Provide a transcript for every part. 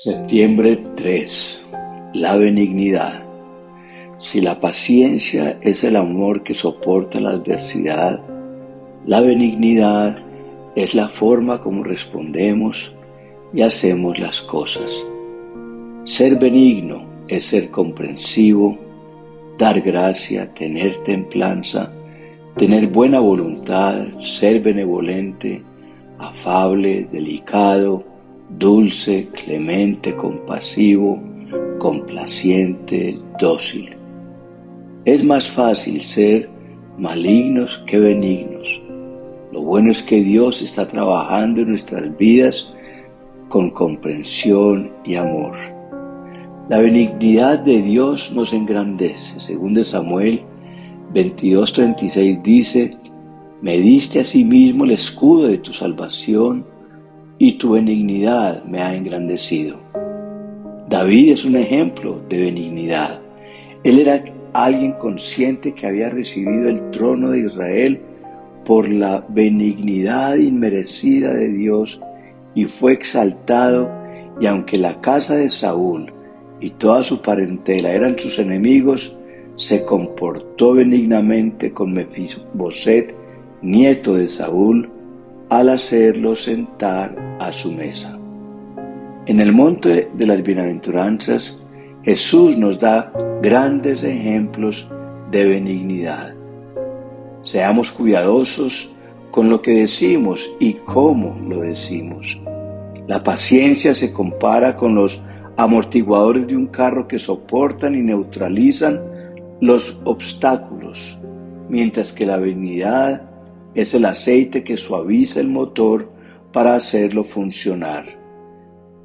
Septiembre 3. La benignidad. Si la paciencia es el amor que soporta la adversidad, la benignidad es la forma como respondemos y hacemos las cosas. Ser benigno es ser comprensivo, dar gracia, tener templanza, tener buena voluntad, ser benevolente, afable, delicado, dulce, clemente, compasivo, complaciente, dócil. Es más fácil ser malignos que benignos. Lo bueno es que Dios está trabajando en nuestras vidas con comprensión y amor. La benignidad de Dios nos engrandece. Según de Samuel 22:36 dice, me diste a sí mismo el escudo de tu salvación y tu benignidad me ha engrandecido. David es un ejemplo de benignidad. Él era alguien consciente que había recibido el trono de Israel por la benignidad inmerecida de Dios y fue exaltado y aunque la casa de Saúl y toda su parentela eran sus enemigos, se comportó benignamente con Mefiboset, nieto de Saúl, al hacerlo sentar a su mesa. En el monte de las bienaventuranzas, Jesús nos da grandes ejemplos de benignidad. Seamos cuidadosos con lo que decimos y cómo lo decimos. La paciencia se compara con los amortiguadores de un carro que soportan y neutralizan los obstáculos, mientras que la benignidad es el aceite que suaviza el motor para hacerlo funcionar.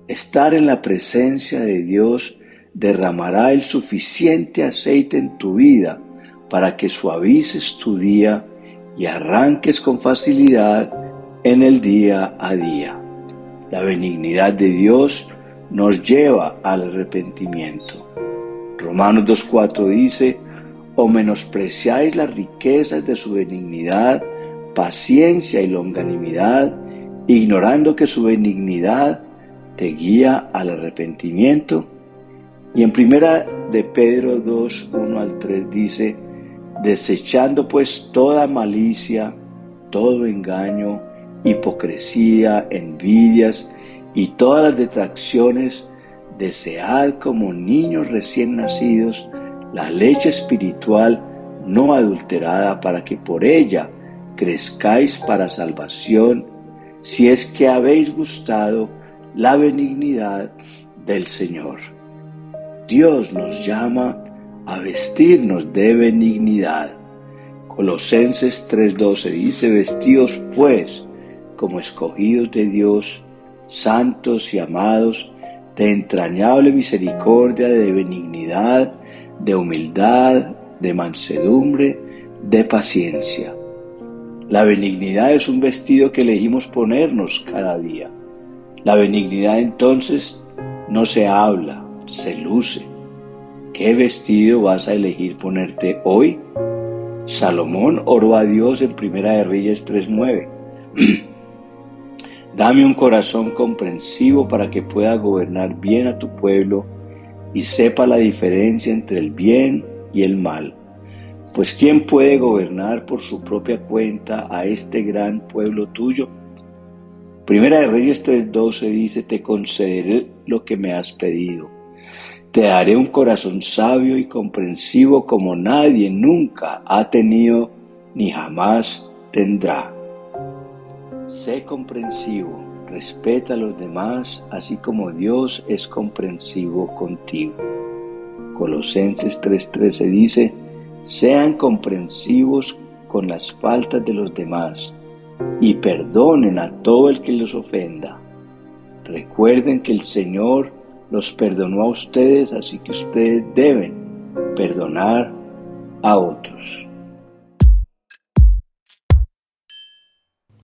Estar en la presencia de Dios derramará el suficiente aceite en tu vida para que suavices tu día y arranques con facilidad en el día a día. La benignidad de Dios nos lleva al arrepentimiento. Romanos 2.4 dice, o menospreciáis las riquezas de su benignidad, paciencia y longanimidad, ignorando que su benignidad te guía al arrepentimiento. Y en primera de Pedro 2, 1 al 3 dice, desechando pues toda malicia, todo engaño, hipocresía, envidias y todas las detracciones, desead como niños recién nacidos la leche espiritual no adulterada para que por ella crezcáis para salvación, si es que habéis gustado la benignidad del Señor. Dios nos llama a vestirnos de benignidad. Colosenses 3:12 dice, vestidos pues como escogidos de Dios, santos y amados, de entrañable misericordia, de benignidad, de humildad, de mansedumbre, de paciencia la benignidad es un vestido que elegimos ponernos cada día. La benignidad entonces no se habla, se luce. ¿Qué vestido vas a elegir ponerte hoy? Salomón oró a Dios en Primera de Reyes 3.9. Dame un corazón comprensivo para que pueda gobernar bien a tu pueblo y sepa la diferencia entre el bien y el mal pues ¿quién puede gobernar por su propia cuenta a este gran pueblo tuyo? Primera de Reyes 3:12 dice, te concederé lo que me has pedido. Te daré un corazón sabio y comprensivo como nadie nunca ha tenido ni jamás tendrá. Sé comprensivo, respeta a los demás, así como Dios es comprensivo contigo. Colosenses 3:13 dice, sean comprensivos con las faltas de los demás y perdonen a todo el que los ofenda. Recuerden que el Señor los perdonó a ustedes, así que ustedes deben perdonar a otros.